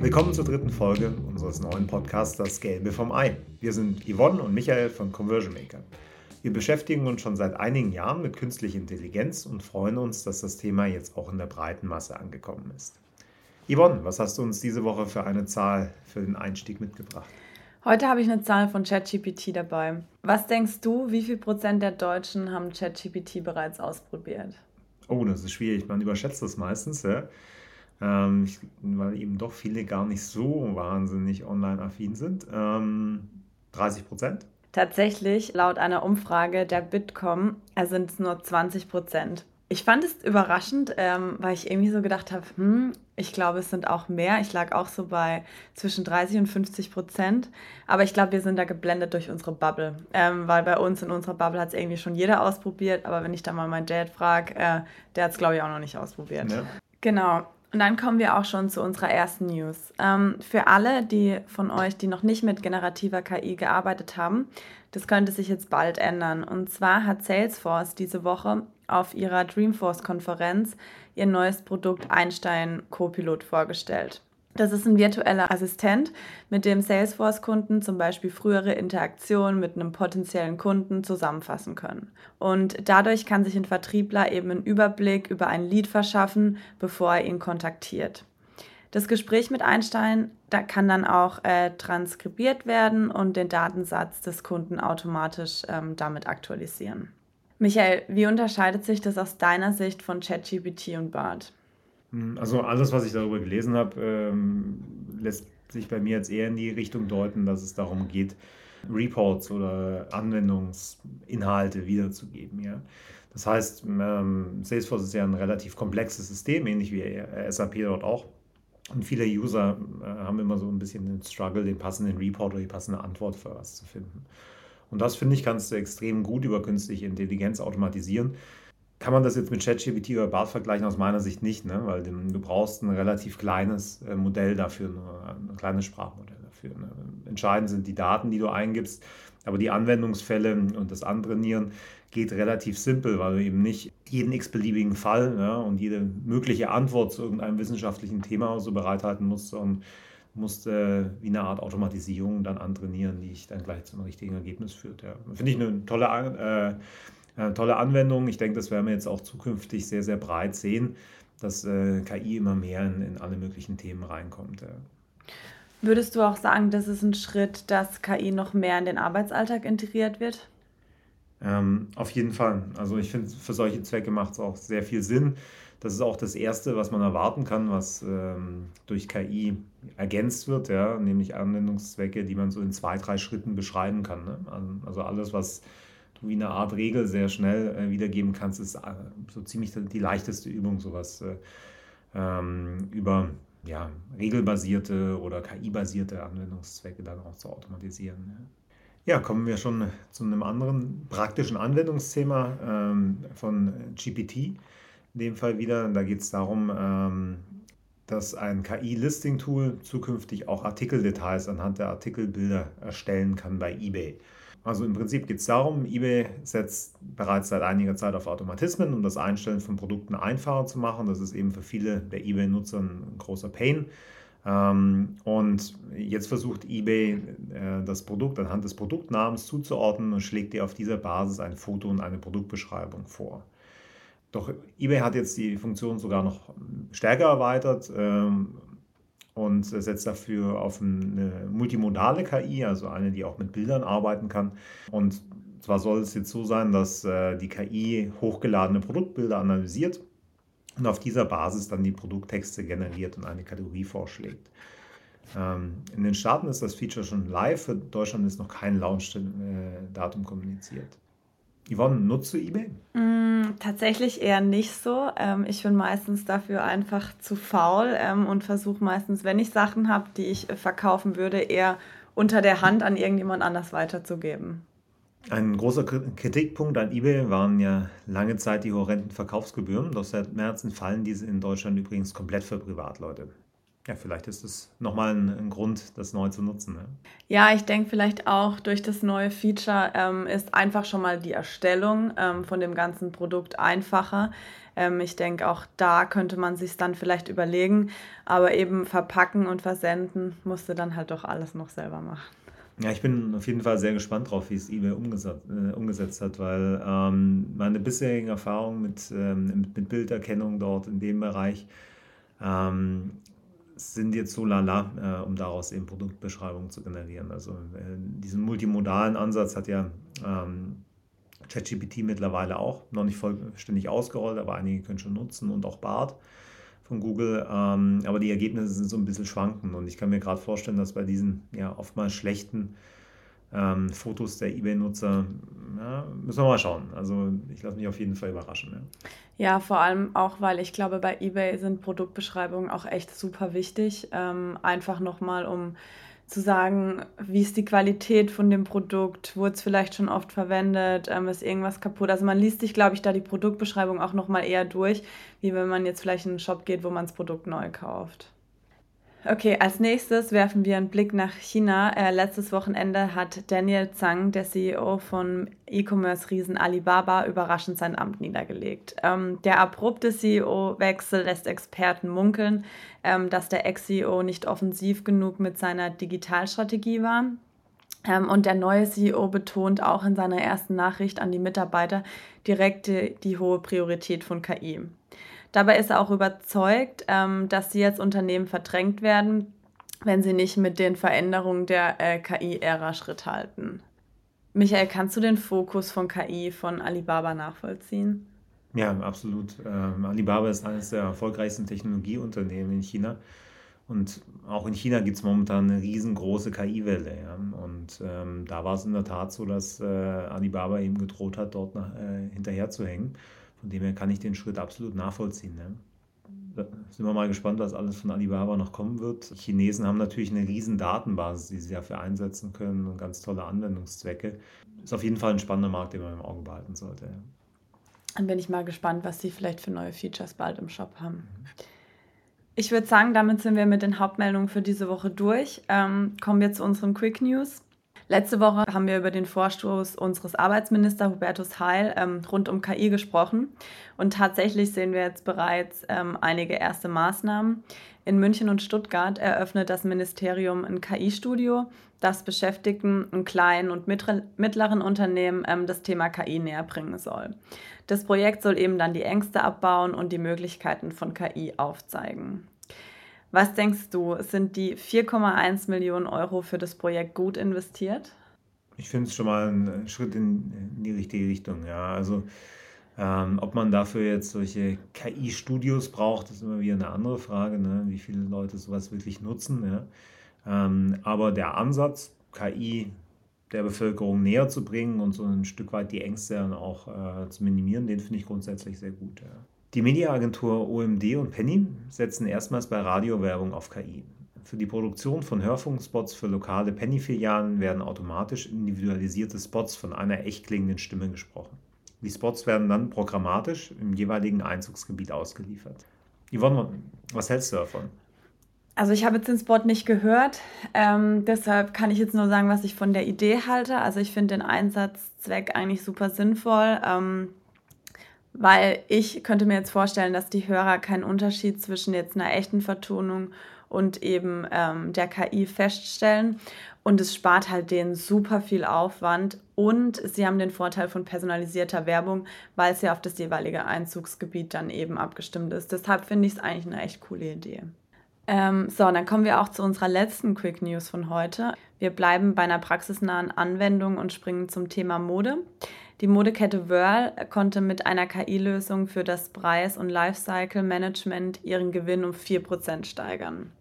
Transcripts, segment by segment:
Willkommen zur dritten Folge unseres neuen Podcasts Das Gelbe vom Ei. Wir sind Yvonne und Michael von Conversion Maker. Wir beschäftigen uns schon seit einigen Jahren mit künstlicher Intelligenz und freuen uns, dass das Thema jetzt auch in der breiten Masse angekommen ist. Yvonne, was hast du uns diese Woche für eine Zahl für den Einstieg mitgebracht? Heute habe ich eine Zahl von ChatGPT dabei. Was denkst du, wie viel Prozent der Deutschen haben ChatGPT bereits ausprobiert? Oh, das ist schwierig. Man überschätzt das meistens, ja? Ähm, weil eben doch viele gar nicht so wahnsinnig online-affin sind. Ähm, 30 Prozent? Tatsächlich, laut einer Umfrage der Bitkom, sind es nur 20 Prozent. Ich fand es überraschend, ähm, weil ich irgendwie so gedacht habe, hm, ich glaube, es sind auch mehr. Ich lag auch so bei zwischen 30 und 50 Prozent. Aber ich glaube, wir sind da geblendet durch unsere Bubble. Ähm, weil bei uns in unserer Bubble hat es irgendwie schon jeder ausprobiert. Aber wenn ich da mal meinen Dad frage, äh, der hat es, glaube ich, auch noch nicht ausprobiert. Ja. Genau. Und dann kommen wir auch schon zu unserer ersten News. Ähm, für alle, die von euch, die noch nicht mit generativer KI gearbeitet haben, das könnte sich jetzt bald ändern. Und zwar hat Salesforce diese Woche auf ihrer Dreamforce-Konferenz ihr neues Produkt Einstein Copilot vorgestellt. Das ist ein virtueller Assistent, mit dem Salesforce-Kunden zum Beispiel frühere Interaktionen mit einem potenziellen Kunden zusammenfassen können. Und dadurch kann sich ein Vertriebler eben einen Überblick über ein Lied verschaffen, bevor er ihn kontaktiert. Das Gespräch mit Einstein da kann dann auch äh, transkribiert werden und den Datensatz des Kunden automatisch ähm, damit aktualisieren. Michael, wie unterscheidet sich das aus deiner Sicht von ChatGPT und BART? Hm, also alles, was ich darüber gelesen habe, ähm, lässt sich bei mir jetzt eher in die Richtung deuten, dass es darum geht, Reports oder Anwendungsinhalte wiederzugeben. Ja? Das heißt, ähm, Salesforce ist ja ein relativ komplexes System, ähnlich wie SAP dort auch. Und viele User äh, haben immer so ein bisschen den Struggle, den passenden Report oder die passende Antwort für was zu finden. Und das, finde ich, kannst du extrem gut über künstliche Intelligenz automatisieren. Kann man das jetzt mit ChatGPT oder BART vergleichen? Aus meiner Sicht nicht, ne? weil du brauchst ein relativ kleines äh, Modell dafür, ein kleines Sprachmodell dafür. Ne? Entscheidend sind die Daten, die du eingibst, aber die Anwendungsfälle und das Antrainieren geht relativ simpel, weil du eben nicht jeden x-beliebigen Fall ne, und jede mögliche Antwort zu irgendeinem wissenschaftlichen Thema so bereithalten musst, sondern musst äh, wie eine Art Automatisierung dann antrainieren, die dich dann gleich zum richtigen Ergebnis führt. Ja. Finde ich eine tolle, äh, tolle Anwendung. Ich denke, das werden wir jetzt auch zukünftig sehr, sehr breit sehen, dass äh, KI immer mehr in, in, alle möglichen Themen reinkommt. Würdest du auch sagen, das ist ein Schritt, dass KI noch mehr in den Arbeitsalltag integriert wird? Ähm, auf jeden Fall. Also ich finde, für solche Zwecke macht es auch sehr viel Sinn. Das ist auch das Erste, was man erwarten kann, was ähm, durch KI ergänzt wird, ja, nämlich Anwendungszwecke, die man so in zwei, drei Schritten beschreiben kann. Ne? Also alles, was wie eine Art Regel sehr schnell äh, wiedergeben kannst, ist äh, so ziemlich die leichteste Übung, sowas äh, ähm, über ja, regelbasierte oder KI-basierte Anwendungszwecke dann auch zu automatisieren. Ja. ja. kommen wir schon zu einem anderen praktischen Anwendungsthema ähm, von GPT in dem Fall wieder. Da geht es darum, ähm, dass ein KI-Listing-Tool zukünftig auch Artikeldetails anhand der Artikelbilder erstellen kann bei eBay. Also im Prinzip geht es darum, eBay setzt bereits seit einiger Zeit auf Automatismen, um das Einstellen von Produkten einfacher zu machen. Das ist eben für viele der eBay-Nutzer ein großer Pain. Ähm, und jetzt versucht eBay äh, das Produkt anhand des Produktnamens zuzuordnen und schlägt dir auf dieser Basis ein Foto und eine Produktbeschreibung vor. Doch eBay hat jetzt die Funktion sogar noch stärker erweitert ähm, und setzt dafür auf eine multimodale KI, also eine, die auch mit Bildern arbeiten kann. Und zwar soll es jetzt so sein, dass äh, die KI hochgeladene Produktbilder analysiert und auf dieser Basis dann die Produkttexte generiert und eine Kategorie vorschlägt. Ähm, in den Staaten ist das Feature schon live, für Deutschland ist noch kein Launch-Datum kommuniziert. Yvonne, nutzt du eBay? Mm, tatsächlich eher nicht so. Ähm, ich bin meistens dafür einfach zu faul ähm, und versuche meistens, wenn ich Sachen habe, die ich verkaufen würde, eher unter der Hand an irgendjemand anders weiterzugeben. Ein großer Kritikpunkt an eBay waren ja lange Zeit die horrenden Verkaufsgebühren. Doch seit März fallen diese in Deutschland übrigens komplett für Privatleute. Ja, vielleicht ist es nochmal ein, ein Grund, das neu zu nutzen. Ne? Ja, ich denke vielleicht auch durch das neue Feature ähm, ist einfach schon mal die Erstellung ähm, von dem ganzen Produkt einfacher. Ähm, ich denke, auch da könnte man sich dann vielleicht überlegen, aber eben verpacken und versenden musste dann halt doch alles noch selber machen. Ja, ich bin auf jeden Fall sehr gespannt drauf, wie es eBay umgesetzt, äh, umgesetzt hat, weil ähm, meine bisherigen Erfahrungen mit, ähm, mit Bilderkennung dort in dem Bereich ähm, sind jetzt so lala, äh, um daraus eben Produktbeschreibungen zu generieren. Also äh, diesen multimodalen Ansatz hat ja ähm, ChatGPT mittlerweile auch, noch nicht vollständig ausgerollt, aber einige können schon nutzen und auch BART von Google. Ähm, aber die Ergebnisse sind so ein bisschen schwanken und ich kann mir gerade vorstellen, dass bei diesen ja oftmals schlechten ähm, Fotos der eBay-Nutzer, ja, müssen wir mal schauen. Also ich lasse mich auf jeden Fall überraschen. Ja. ja. vor allem auch, weil ich glaube, bei eBay sind Produktbeschreibungen auch echt super wichtig. Ähm, einfach nochmal, um zu sagen, wie ist die Qualität von dem Produkt, wurde es vielleicht schon oft verwendet, ähm, ist irgendwas kaputt. Also man liest sich, glaube ich, da die Produktbeschreibung auch nochmal eher durch, wie wenn man jetzt vielleicht in einen Shop geht, wo man das Produkt neu kauft. Okay, als nächstes werfen wir einen Blick nach China. Äh, letztes Wochenende hat Daniel Zhang, der CEO von E-Commerce-Riesen Alibaba, überraschend sein Amt niedergelegt. Ähm, der abrupte CEO-Wechsel lässt Experten munkeln, ähm, dass der Ex-CEO nicht offensiv genug mit seiner Digitalstrategie war. Ähm, und der neue CEO betont auch in seiner ersten Nachricht an die Mitarbeiter direkt die, die hohe Priorität von KI. Dabei ist er auch überzeugt, ähm, dass sie jetzt Unternehmen verdrängt werden, wenn sie nicht mit den Veränderungen der äh, KI-Ära Schritt halten. Michael, kannst du den Fokus von KI von Alibaba nachvollziehen? Ja, absolut. Ähm, Alibaba ist eines der erfolgreichsten Technologieunternehmen in China. Und auch in China gibt es momentan eine riesengroße KI-Welle. Ja? Und ähm, da war es in der Tat so, dass äh, Alibaba eben gedroht hat, dort nach, äh, hinterherzuhängen. Von dem her kann ich den Schritt absolut nachvollziehen. Ne? Da sind wir mal gespannt, was alles von Alibaba noch kommen wird. Die Chinesen haben natürlich eine riesen Datenbasis, die sie dafür einsetzen können und ganz tolle Anwendungszwecke. Ist auf jeden Fall ein spannender Markt, den man im Auge behalten sollte. Ja. Dann bin ich mal gespannt, was sie vielleicht für neue Features bald im Shop haben. Mhm. Ich würde sagen, damit sind wir mit den Hauptmeldungen für diese Woche durch. Ähm, kommen wir zu unseren Quick News. Letzte Woche haben wir über den Vorstoß unseres Arbeitsministers Hubertus Heil ähm, rund um KI gesprochen. Und tatsächlich sehen wir jetzt bereits ähm, einige erste Maßnahmen. In München und Stuttgart eröffnet das Ministerium ein KI-Studio, das Beschäftigten in kleinen und mittleren Unternehmen ähm, das Thema KI näher bringen soll. Das Projekt soll eben dann die Ängste abbauen und die Möglichkeiten von KI aufzeigen. Was denkst du, sind die 4,1 Millionen Euro für das Projekt gut investiert? Ich finde es schon mal ein Schritt in, die richtige Richtung. Ja, also ähm, ob man dafür jetzt solche KI-Studios braucht, ist immer wieder eine andere Frage, ne? wie viele Leute sowas wirklich nutzen. Ja? Ähm, aber der Ansatz, KI der Bevölkerung näher zu bringen und so ein Stück weit die Ängste dann auch äh, zu minimieren, den finde ich grundsätzlich sehr gut. Ja. Die Mediaagentur OMD und Penny setzen erstmals bei Radiowerbung auf KI. Für die Produktion von Hörfunkspots für lokale Penny-Filialen werden automatisch individualisierte Spots von einer echt klingenden Stimme gesprochen. Die Spots werden dann programmatisch im jeweiligen Einzugsgebiet ausgeliefert. Yvonne, was hältst du davon? Also ich habe jetzt den Spot nicht gehört, ähm, deshalb kann ich jetzt nur sagen, was ich von der Idee halte. Also ich finde den Einsatzzweck eigentlich super sinnvoll. Ähm, weil ich könnte mir jetzt vorstellen, dass die Hörer keinen Unterschied zwischen jetzt einer echten Vertonung und eben ähm, der KI feststellen. Und es spart halt denen super viel Aufwand. Und sie haben den Vorteil von personalisierter Werbung, weil es ja auf das jeweilige Einzugsgebiet dann eben abgestimmt ist. Deshalb finde ich es eigentlich eine echt coole Idee. Ähm, so, dann kommen wir auch zu unserer letzten Quick News von heute. Wir bleiben bei einer praxisnahen Anwendung und springen zum Thema Mode. Die Modekette Whirl konnte mit einer KI-Lösung für das Preis- und Lifecycle-Management ihren Gewinn um 4% steigern.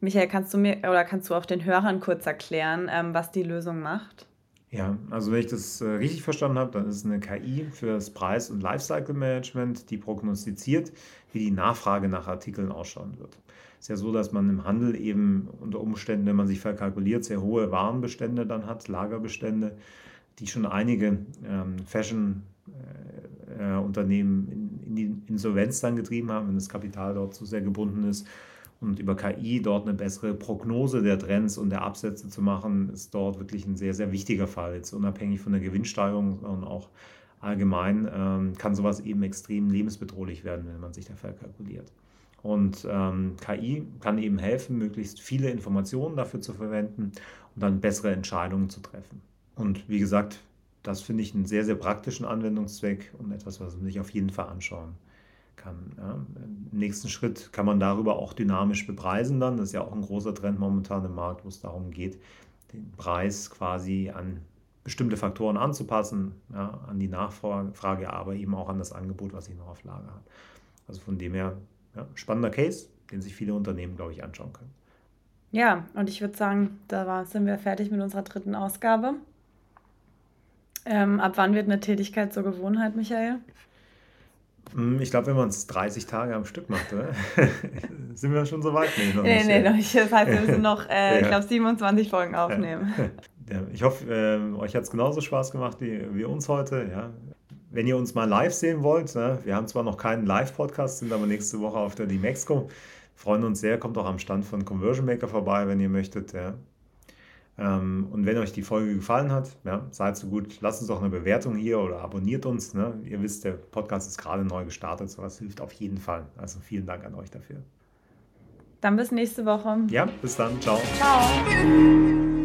Michael, kannst du mir oder kannst du auch den Hörern kurz erklären, ähm, was die Lösung macht? Ja, also wenn ich das äh, richtig verstanden habe, dann ist eine KI für das Preis- und Lifecycle-Management, die prognostiziert, wie die Nachfrage nach Artikeln ausschauen wird. Es ist ja so, dass man im Handel eben unter Umständen, wenn man sich verkalkuliert, sehr hohe Warenbestände dann hat, Lagerbestände die schon einige ähm, Fashion-Unternehmen äh, in, in, die Insolvenz dann getrieben haben, wenn das Kapital dort zu sehr gebunden ist. Und über KI dort eine bessere Prognose der Trends und der Absätze zu machen, ist dort wirklich ein sehr, sehr wichtiger Fall. Jetzt unabhängig von der Gewinnsteigerung, sondern auch allgemein ähm, kann sowas eben extrem lebensbedrohlich werden, wenn man sich da verkalkuliert. Und ähm, KI kann eben helfen, möglichst viele Informationen dafür zu verwenden und dann bessere Entscheidungen zu treffen. Und wie gesagt, das finde ich einen sehr, sehr praktischen Anwendungszweck und etwas, was man sich auf jeden Fall anschauen kann. Ja. Im nächsten Schritt kann man darüber auch dynamisch bepreisen dann. Das ist ja auch ein großer Trend momentan im Markt, wo es darum geht, den Preis quasi an bestimmte Faktoren anzupassen, ja, an die Nachfrage, aber eben auch an das Angebot, was ich noch auf Lager habe. Also von dem her, ja, spannender Case, den sich viele Unternehmen, glaube ich, anschauen können. Ja, und ich würde sagen, da sind wir fertig mit unserer dritten Ausgabe. Ähm, ab wann wird eine Tätigkeit zur Gewohnheit, Michael? Hm, ich glaube, wenn man es 30 Tage am Stück macht, sind wir schon so weit? Nee, noch nee, nicht. Nee, noch nicht. Das heißt, wir müssen noch, äh, ja. ich glaube, 27 Folgen aufnehmen. Ja. Ich hoffe, äh, euch hat es genauso Spaß gemacht wie, wie uns heute. Ja. Wenn ihr uns mal live sehen wollt, ne? wir haben zwar noch keinen Live-Podcast, sind aber nächste Woche auf der D-Mexco. Freuen uns sehr, kommt auch am Stand von Conversion Maker vorbei, wenn ihr möchtet. Ja. Ähm, und wenn euch die Folge gefallen hat, ja, seid so gut, lasst uns doch eine Bewertung hier oder abonniert uns. Ne? Ihr wisst, der Podcast ist gerade neu gestartet, so was hilft auf jeden Fall. Also vielen Dank an euch dafür. Dann bis nächste Woche. Ja, bis dann. Ciao. Ciao.